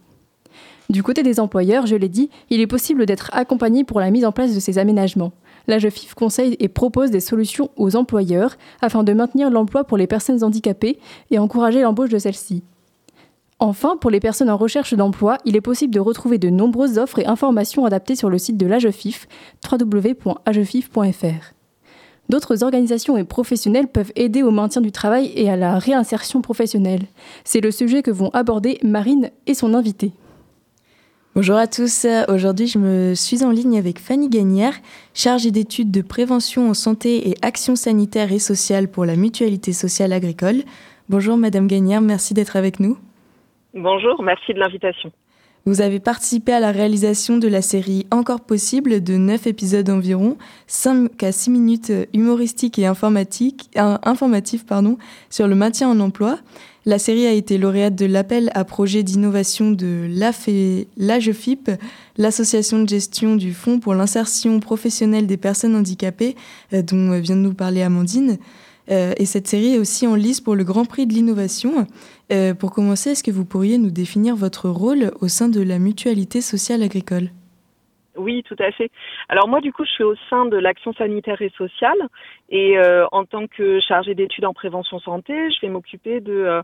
Du côté des employeurs, je l'ai dit, il est possible d'être accompagné pour la mise en place de ces aménagements. L'AGEFIF conseille et propose des solutions aux employeurs afin de maintenir l'emploi pour les personnes handicapées et encourager l'embauche de celles-ci. Enfin, pour les personnes en recherche d'emploi, il est possible de retrouver de nombreuses offres et informations adaptées sur le site de l'AGEFIF, www.agefif.fr. D'autres organisations et professionnels peuvent aider au maintien du travail et à la réinsertion professionnelle. C'est le sujet que vont aborder Marine et son invité. Bonjour à tous, aujourd'hui je me suis en ligne avec Fanny Gagnère, chargée d'études de prévention en santé et action sanitaire et sociale pour la mutualité sociale agricole. Bonjour Madame Gagnère, merci d'être avec nous. Bonjour, merci de l'invitation. Vous avez participé à la réalisation de la série Encore possible de 9 épisodes environ, 5 à 6 minutes humoristiques et informatiques, euh, informatifs pardon, sur le maintien en emploi. La série a été lauréate de l'appel à projet d'innovation de l'AGEFIP, l'association de gestion du Fonds pour l'insertion professionnelle des personnes handicapées, euh, dont vient de nous parler Amandine. Euh, et cette série est aussi en lice pour le Grand Prix de l'innovation. Euh, pour commencer, est-ce que vous pourriez nous définir votre rôle au sein de la mutualité sociale agricole? Oui, tout à fait. Alors moi, du coup, je suis au sein de l'action sanitaire et sociale. Et euh, en tant que chargée d'études en prévention santé, je vais m'occuper de,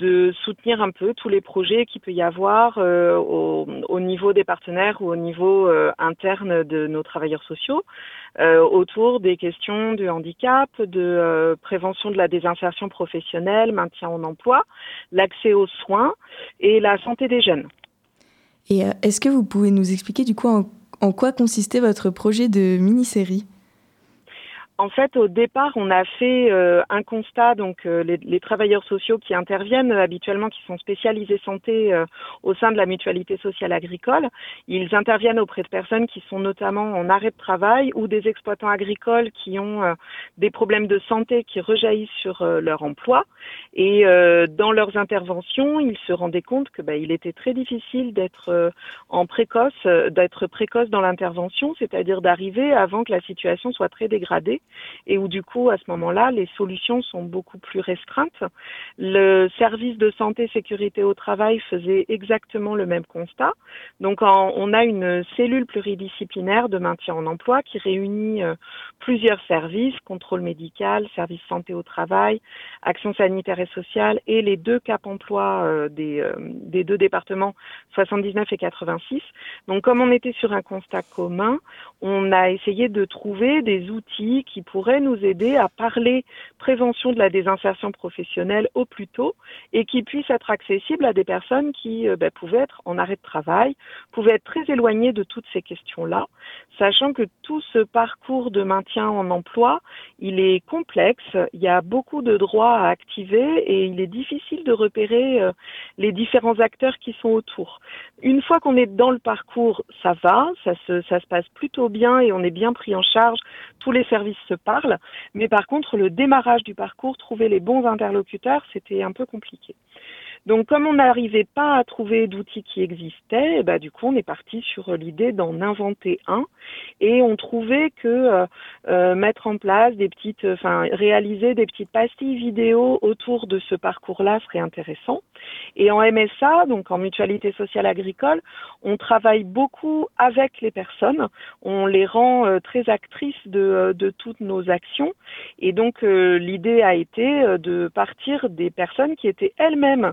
euh, soutenir un peu tous les projets qu'il peut y avoir au, niveau des partenaires ou au niveau interne de nos travailleurs sociaux autour des questions de handicap, de prévention de la désinsertion professionnelle, maintien en emploi, l'accès aux soins et la santé des jeunes. Et est-ce que vous pouvez nous expliquer du coup en en quoi consistait votre projet de mini-série? En fait, au départ, on a fait euh, un constat. Donc, euh, les, travailleurs sociaux qui interviennent euh, habituellement, qui sont spécialisés santé au sein de la mutualité sociale agricole, ils interviennent auprès de personnes qui sont notamment en arrêt de travail ou des exploitants agricoles qui ont des problèmes de santé qui rejaillissent sur leur emploi. Et dans leurs interventions, ils se rendaient compte que bah, il était très difficile d'être en précoce, d'être précoce dans l'intervention, c'est-à-dire d'arriver avant que la situation soit très dégradée et où du coup, à ce moment-là, les solutions sont beaucoup plus restreintes. Le service de santé sécurité au travail faisait exactement le même constat. Donc, on a une cellule pluridisciplinaire de maintien en emploi qui réunit euh, plusieurs services, contrôle médical, service santé au travail, action sanitaire et sociale et les deux cap emploi euh, des, euh, des deux départements 79 et 86. Donc, comme on était sur un constat commun, on a essayé de trouver des outils qui pourrait nous aider à parler prévention de la désinsertion professionnelle au plus tôt et qui puisse être accessible à des personnes qui euh, ben, pouvaient être en arrêt de travail, pouvaient être très éloignées de toutes ces questions-là, sachant que tout ce parcours de maintien en emploi, il est complexe, il y a beaucoup de droits à activer et il est difficile de repérer euh, les différents acteurs qui sont autour. Une fois qu'on est dans le parcours, ça va, ça se, ça se passe plutôt bien et on est bien pris en charge, tous les services se parlent, mais par contre le démarrage du parcours, trouver les bons interlocuteurs, c'était un peu compliqué. Donc comme on n'arrivait pas à trouver d'outils qui existaient, bah, du coup on est parti sur l'idée d'en inventer un et on trouvait que euh, euh, mettre en place des petites, enfin réaliser des petites pastilles vidéo autour de ce parcours-là serait intéressant. Et en MSA, donc en mutualité sociale agricole, on travaille beaucoup avec les personnes, on les rend euh, très actrices de, de, toutes nos actions. Et donc l'idée a été de partir des personnes qui étaient elles-mêmes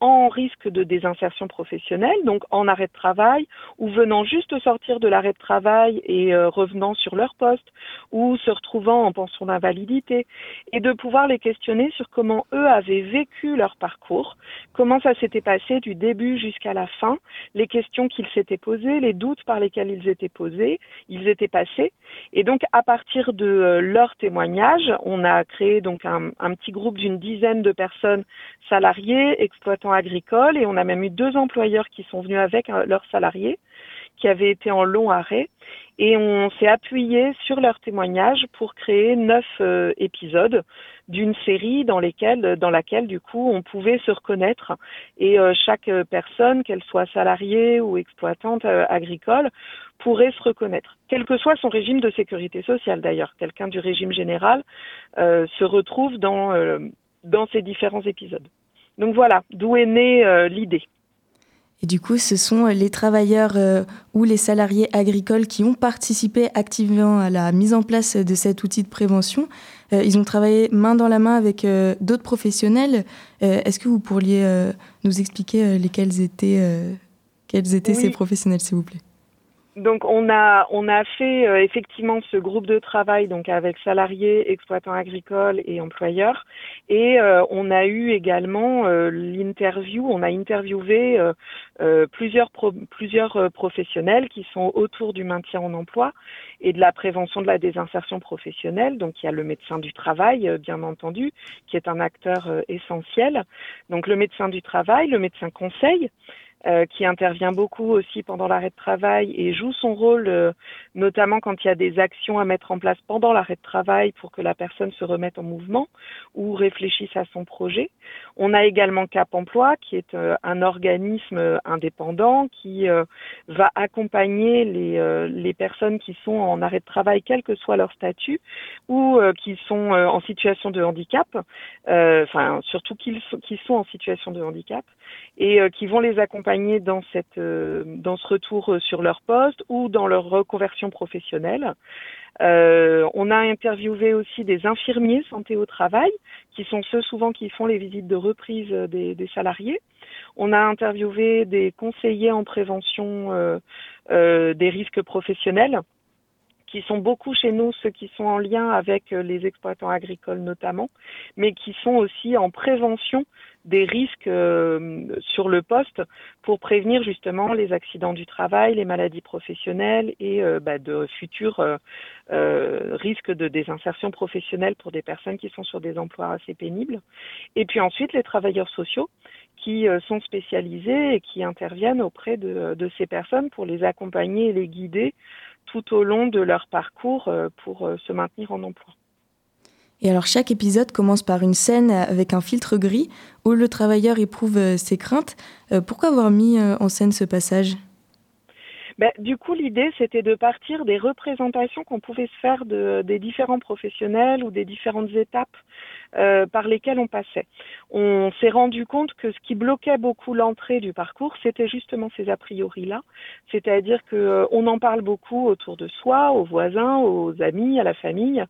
en risque de désinsertion professionnelle, donc en arrêt de travail, ou venant juste sortir de l'arrêt de travail et euh, revenant sur leur poste, ou se retrouvant en pension d'invalidité, et de pouvoir les questionner sur comment eux avaient vécu leur parcours, comment ça s'était passé du début jusqu'à la fin, les questions qu'ils s'étaient posées, les doutes par lesquels ils étaient posés, ils étaient passés, et donc à partir de euh, leurs témoignages, on a créé donc un, petit groupe d'une dizaine de personnes salariés, exploitants agricole et on a même eu deux employeurs qui sont venus avec euh, leurs salariés qui avaient été en long arrêt. Et on s'est appuyé sur leurs témoignages pour créer neuf euh, épisodes d'une série dans lesquels dans laquelle du coup on pouvait se reconnaître. Et euh, chaque personne qu'elle soit salariée ou exploitante agricole pourrait se reconnaître. Quel que soit son régime de sécurité sociale d'ailleurs. Quelqu'un du régime général se retrouve dans dans ces différents épisodes donc voilà, d'où est née euh, l'idée. Et du coup, ce sont euh, les travailleurs euh, ou les salariés agricoles qui ont participé activement à la mise en place de cet outil de prévention. ils ont travaillé main dans la main avec d'autres professionnels. Est-ce que vous pourriez nous expliquer lesquels étaient, quels étaient ces professionnels, s'il vous plaît? Donc on a on a fait euh, effectivement ce groupe de travail donc avec salariés, exploitants agricoles et employeurs et euh, on a eu également euh, l'interview, on a interviewé plusieurs plusieurs professionnels qui sont autour du maintien en emploi et de la prévention de la désinsertion professionnelle. Donc il y a le médecin du travail bien entendu qui est un acteur essentiel. Donc le médecin du travail, le médecin conseil euh, qui intervient beaucoup aussi pendant l'arrêt de travail et joue son rôle, euh, notamment quand il y a des actions à mettre en place pendant l'arrêt de travail pour que la personne se remette en mouvement ou réfléchisse à son projet. On a également Cap Emploi, qui est euh, un organisme indépendant qui va accompagner les, les personnes qui sont en arrêt de travail, quel que soit leur statut, ou qui sont en situation de handicap, enfin surtout qui, qui sont en situation de handicap, et qui vont les accompagner euh, dans ce retour euh, sur leur poste ou dans leur reconversion professionnelle. Euh, on a interviewé aussi des infirmiers santé au travail, qui sont ceux souvent qui font les visites de reprise des, salariés. On a interviewé des conseillers en prévention des risques professionnels, qui sont beaucoup chez nous, ceux qui sont en lien avec les exploitants agricoles notamment, mais qui sont aussi en prévention des risques euh, sur le poste pour prévenir justement les accidents du travail, les maladies professionnelles et euh, bah, de futurs euh, risques de désinsertion professionnelle pour des personnes qui sont sur des emplois assez pénibles. Et puis ensuite les travailleurs sociaux qui sont spécialisés et qui interviennent auprès de, de, ces personnes pour les accompagner et les guider tout au long de leur parcours pour se maintenir en emploi. Et alors chaque épisode commence par une scène avec un filtre gris où le travailleur éprouve euh, ses craintes. Euh, pourquoi avoir mis euh, en scène ce passage? Ben, du coup, l'idée, c'était de partir des représentations qu'on pouvait se faire de, des différents professionnels ou des différentes étapes euh, par lesquelles on passait. On s'est rendu compte que ce qui bloquait beaucoup l'entrée du parcours, c'était justement ces a priori-là, c'est-à-dire que euh, on en parle beaucoup autour de soi, aux voisins, aux amis, à la famille,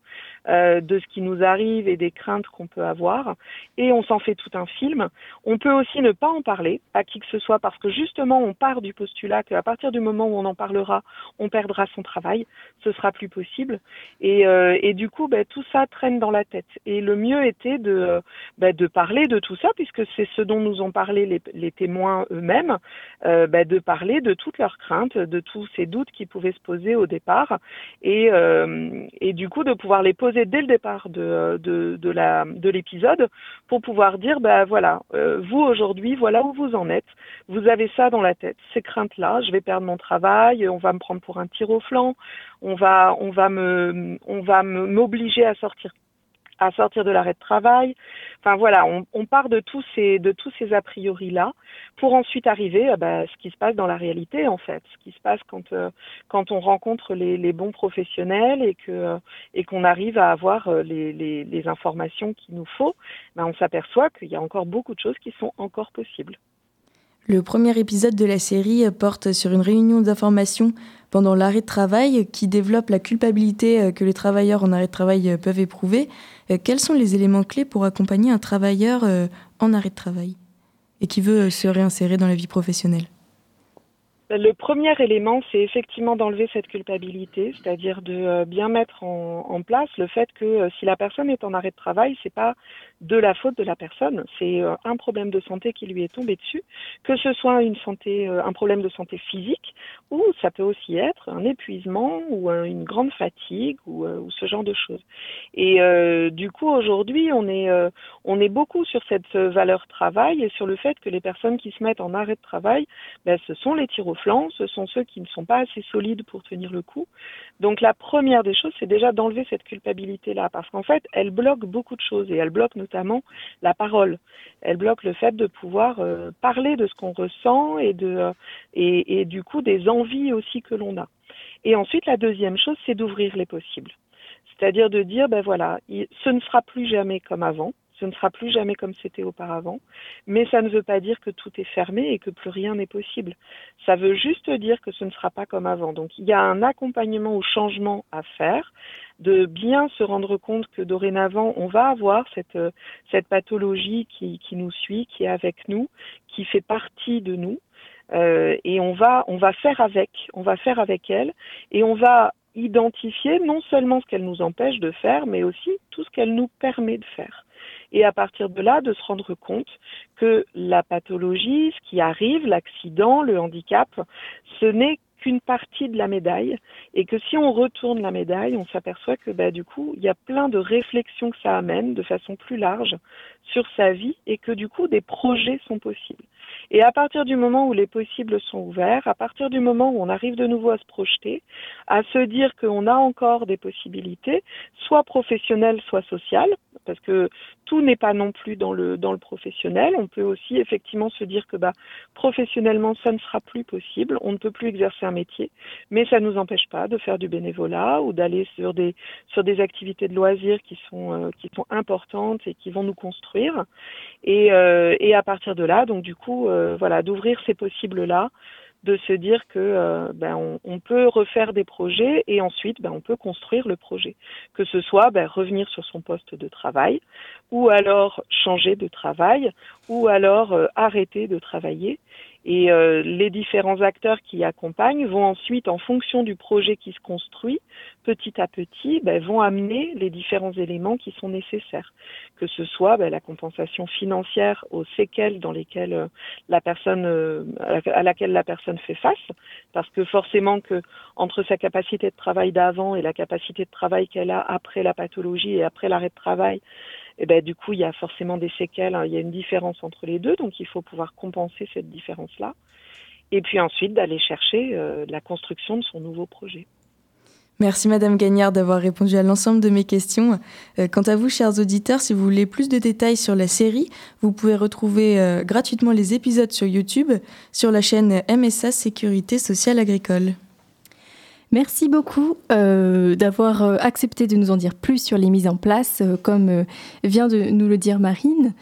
euh, de ce qui nous arrive et des craintes qu'on peut avoir, et on s'en fait tout un film. On peut aussi ne pas en parler à qui que ce soit parce que justement on part du postulat qu'à partir du moment où on en parlera, on perdra son travail, ce sera plus possible, et, euh, et du coup, ben, tout ça traîne dans la tête. Et le mieux était de, ben, de parler de tout ça puisque c'est ce dont nous ont parlé les, témoins eux-mêmes, euh, ben, de parler de toutes leurs craintes, de tous ces doutes qui pouvaient se poser au départ, et, euh, du coup de pouvoir les poser dès le départ de, de, l'épisode pour pouvoir dire ben voilà euh, vous aujourd'hui voilà où vous en êtes. Vous avez ça dans la tête ces craintes là je vais perdre mon travail on va me prendre pour un tir au flanc on va on va me on va m'obliger à sortir à sortir de l'arrêt de travail. Enfin voilà, on, part de tous ces de tous ces a priori là pour ensuite arriver à bah, ce qui se passe dans la réalité en fait, ce qui se passe quand euh, quand on rencontre les, les, bons professionnels et que euh, et qu'on arrive à avoir euh, les, les, les informations qu'il nous faut, bah, on s'aperçoit qu'il y a encore beaucoup de choses qui sont encore possibles. Le premier épisode de la série porte sur une réunion d'information pendant l'arrêt de travail qui développe la culpabilité que les travailleurs en arrêt de travail peuvent éprouver. Quels sont les éléments clés pour accompagner un travailleur en arrêt de travail et qui veut se réinsérer dans la vie professionnelle? Le premier élément, c'est effectivement d'enlever cette culpabilité, c'est-à-dire de euh, bien mettre en, place le fait que euh, si la personne est en arrêt de travail, c'est pas de la faute de la personne, c'est euh, un problème de santé qui lui est tombé dessus, que ce soit une santé, un problème de santé physique, ou ça peut aussi être un épuisement ou une grande fatigue ou, ou ce genre de choses. Et du coup, aujourd'hui, on est on est beaucoup sur cette valeur travail et sur le fait que les personnes qui se mettent en arrêt de travail, ben, ce sont les tirs flancs, ce sont ceux qui ne sont pas assez solides pour tenir le coup. Donc la première des choses, c'est déjà d'enlever cette culpabilité-là, parce qu'en fait, elle bloque beaucoup de choses, et elle bloque notamment la parole. Elle bloque le fait de pouvoir euh, parler de ce qu'on ressent euh, et, et du coup des envies aussi que l'on a. Et ensuite, la deuxième chose, c'est d'ouvrir les possibles. C'est-à-dire de dire, ben voilà, ce ne sera plus jamais comme avant. Ce ne sera plus jamais comme c'était auparavant, mais ça ne veut pas dire que tout est fermé et que plus rien n'est possible. Ça veut juste dire que ce ne sera pas comme avant. Donc il y a un accompagnement au changement à faire, de bien se rendre compte que dorénavant on va avoir cette, cette pathologie qui, qui nous suit, qui est avec nous, qui fait partie de nous. Euh, et on va on va faire avec, on va faire avec elle et on va identifier non seulement ce qu'elle nous empêche de faire, mais aussi tout ce qu'elle nous permet de faire et à partir de là de se rendre compte que la pathologie, ce qui arrive, l'accident, le handicap, ce n'est qu'une partie de la médaille et que si on retourne la médaille, on s'aperçoit que bah, du coup, il y a plein de réflexions que ça amène de façon plus large sur sa vie et que du coup, des projets sont possibles. Et à partir du moment où les possibles sont ouverts, à partir du moment où on arrive de nouveau à se projeter, à se dire qu'on a encore des possibilités, soit professionnelles, soit sociales, parce que tout n'est pas non plus dans le dans le professionnel. On peut aussi effectivement se dire que bah professionnellement ça ne sera plus possible, on ne peut plus exercer un métier, mais ça ne nous empêche pas de faire du bénévolat ou d'aller sur des sur des activités de loisirs qui sont euh, qui sont importantes et qui vont nous construire. Et euh, et à partir de là, donc du coup euh, voilà d'ouvrir ces possibles là de se dire que euh, ben, on, on, peut refaire des projets et ensuite ben, on peut construire le projet. Que ce soit ben, revenir sur son poste de travail ou alors changer de travail ou alors euh, arrêter de travailler et euh, les différents acteurs qui accompagnent vont ensuite, en fonction du projet qui se construit, petit à petit, ben, vont amener les différents éléments qui sont nécessaires. Que ce soit ben, la compensation financière aux séquelles dans lesquelles euh, la personne, euh, à laquelle la personne fait face, parce que forcément que entre sa capacité de travail d'avant et la capacité de travail qu'elle a après la pathologie et après l'arrêt de travail, ben, du coup, il y a forcément des séquelles, hein. il y a une différence entre les deux, donc il faut pouvoir compenser cette différence-là. Et puis ensuite, d'aller chercher euh, la construction de son nouveau projet. Merci Madame Gagnard d'avoir répondu à l'ensemble de mes questions. Euh, quant à vous, chers auditeurs, si vous voulez plus de détails sur la série, vous pouvez retrouver euh, gratuitement les épisodes sur YouTube sur la chaîne MSA Sécurité Sociale Agricole. Merci beaucoup euh, d'avoir euh, accepté de nous en dire plus sur les mises en place, euh, comme vient de nous le dire Marine.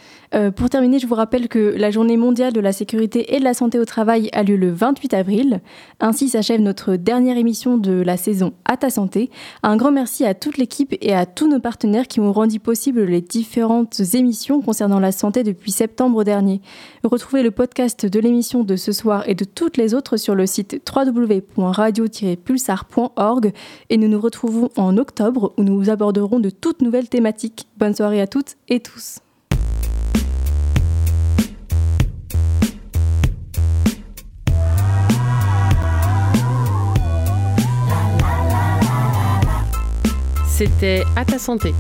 pour terminer, je vous rappelle que la journée mondiale de la sécurité et de la santé au travail a lieu le 28 avril. Ainsi s'achève notre dernière émission de la saison À ta santé. Un grand merci à toute l'équipe et à tous nos partenaires qui ont rendu possible les différentes émissions concernant la santé depuis septembre dernier. Retrouvez le podcast de l'émission de ce soir et de toutes les autres sur le site www.radio-pulsar et nous nous retrouvons en octobre où nous aborderons de toutes nouvelles thématiques. Bonne soirée à toutes et tous. C'était À ta santé,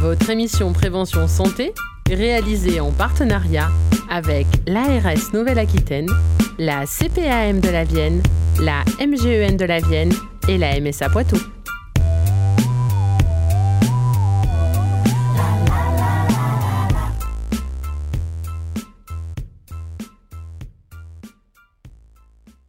votre émission prévention santé réalisée en partenariat avec l'ARS Nouvelle-Aquitaine, la CPAM de la Vienne, la MGEN de la Vienne et la MSA Poitou.